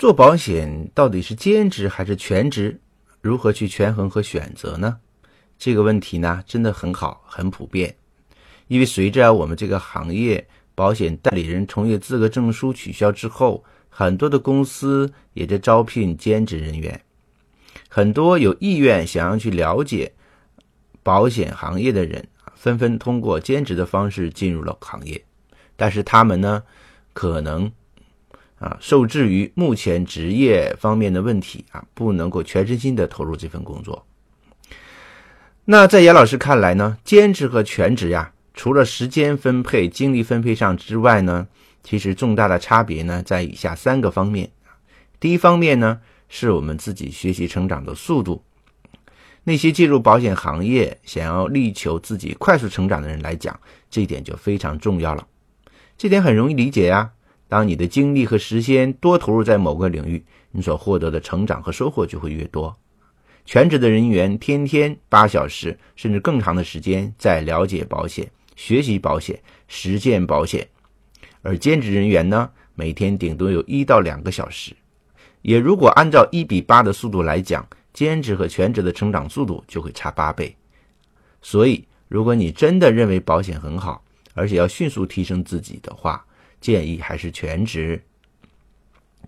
做保险到底是兼职还是全职？如何去权衡和选择呢？这个问题呢，真的很好，很普遍。因为随着我们这个行业保险代理人从业资格证书取消之后，很多的公司也在招聘兼职人员。很多有意愿想要去了解保险行业的人纷纷通过兼职的方式进入了行业。但是他们呢，可能啊受制于目前职业方面的问题啊，不能够全身心的投入这份工作。那在严老师看来呢，兼职和全职呀。除了时间分配、精力分配上之外呢，其实重大的差别呢在以下三个方面。第一方面呢，是我们自己学习成长的速度。那些进入保险行业想要力求自己快速成长的人来讲，这一点就非常重要了。这点很容易理解呀。当你的精力和时间多投入在某个领域，你所获得的成长和收获就会越多。全职的人员天天八小时甚至更长的时间在了解保险。学习保险，实践保险，而兼职人员呢，每天顶多有一到两个小时。也如果按照一比八的速度来讲，兼职和全职的成长速度就会差八倍。所以，如果你真的认为保险很好，而且要迅速提升自己的话，建议还是全职。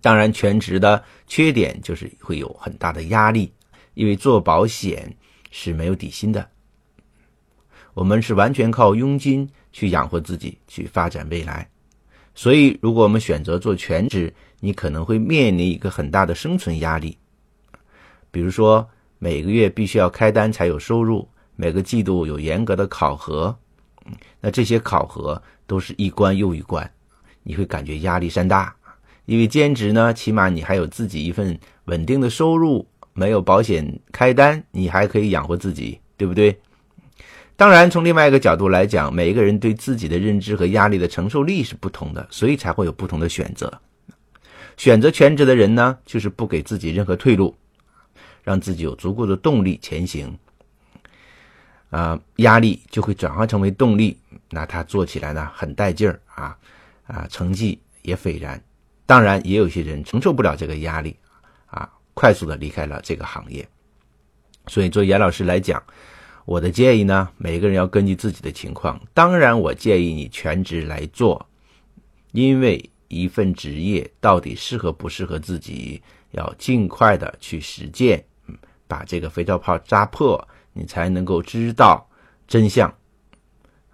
当然，全职的缺点就是会有很大的压力，因为做保险是没有底薪的。我们是完全靠佣金去养活自己，去发展未来。所以，如果我们选择做全职，你可能会面临一个很大的生存压力。比如说，每个月必须要开单才有收入，每个季度有严格的考核，那这些考核都是一关又一关，你会感觉压力山大。因为兼职呢，起码你还有自己一份稳定的收入，没有保险开单，你还可以养活自己，对不对？当然，从另外一个角度来讲，每一个人对自己的认知和压力的承受力是不同的，所以才会有不同的选择。选择全职的人呢，就是不给自己任何退路，让自己有足够的动力前行。啊，压力就会转化成为动力，那他做起来呢很带劲儿啊啊，成绩也斐然。当然，也有些人承受不了这个压力，啊，快速的离开了这个行业。所以，作为严老师来讲。我的建议呢，每个人要根据自己的情况。当然，我建议你全职来做，因为一份职业到底适合不适合自己，要尽快的去实践，把这个肥皂泡扎破，你才能够知道真相。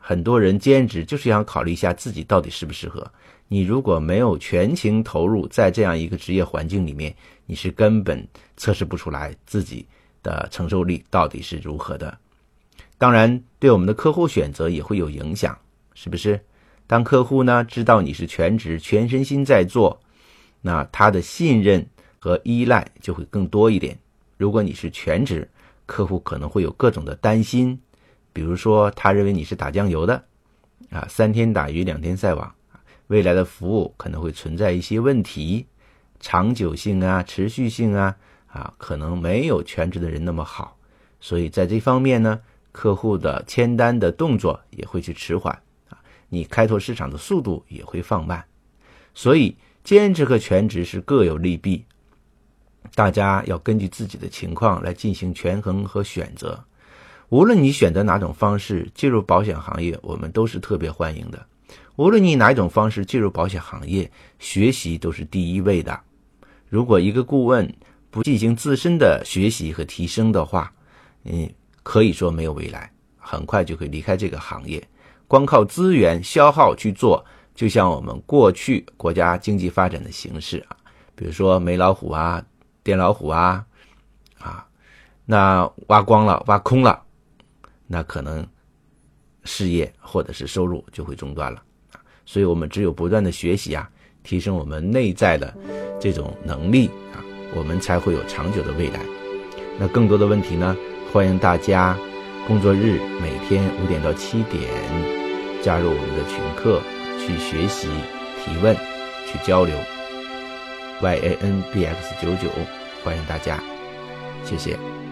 很多人兼职就是想考虑一下自己到底适不适合。你如果没有全情投入在这样一个职业环境里面，你是根本测试不出来自己的承受力到底是如何的。当然，对我们的客户选择也会有影响，是不是？当客户呢知道你是全职、全身心在做，那他的信任和依赖就会更多一点。如果你是全职，客户可能会有各种的担心，比如说他认为你是打酱油的，啊，三天打鱼两天晒网，未来的服务可能会存在一些问题，长久性啊、持续性啊，啊，可能没有全职的人那么好。所以在这方面呢。客户的签单的动作也会去迟缓啊，你开拓市场的速度也会放慢，所以兼职和全职是各有利弊，大家要根据自己的情况来进行权衡和选择。无论你选择哪种方式进入保险行业，我们都是特别欢迎的。无论你哪一种方式进入保险行业，学习都是第一位的。如果一个顾问不进行自身的学习和提升的话，嗯。可以说没有未来，很快就会离开这个行业。光靠资源消耗去做，就像我们过去国家经济发展的形式啊，比如说煤老虎啊、电老虎啊，啊，那挖光了、挖空了，那可能事业或者是收入就会中断了。所以我们只有不断的学习啊，提升我们内在的这种能力啊，我们才会有长久的未来。那更多的问题呢？欢迎大家工作日每天五点到七点加入我们的群课，去学习、提问、去交流。Y A N B X 九九，欢迎大家，谢谢。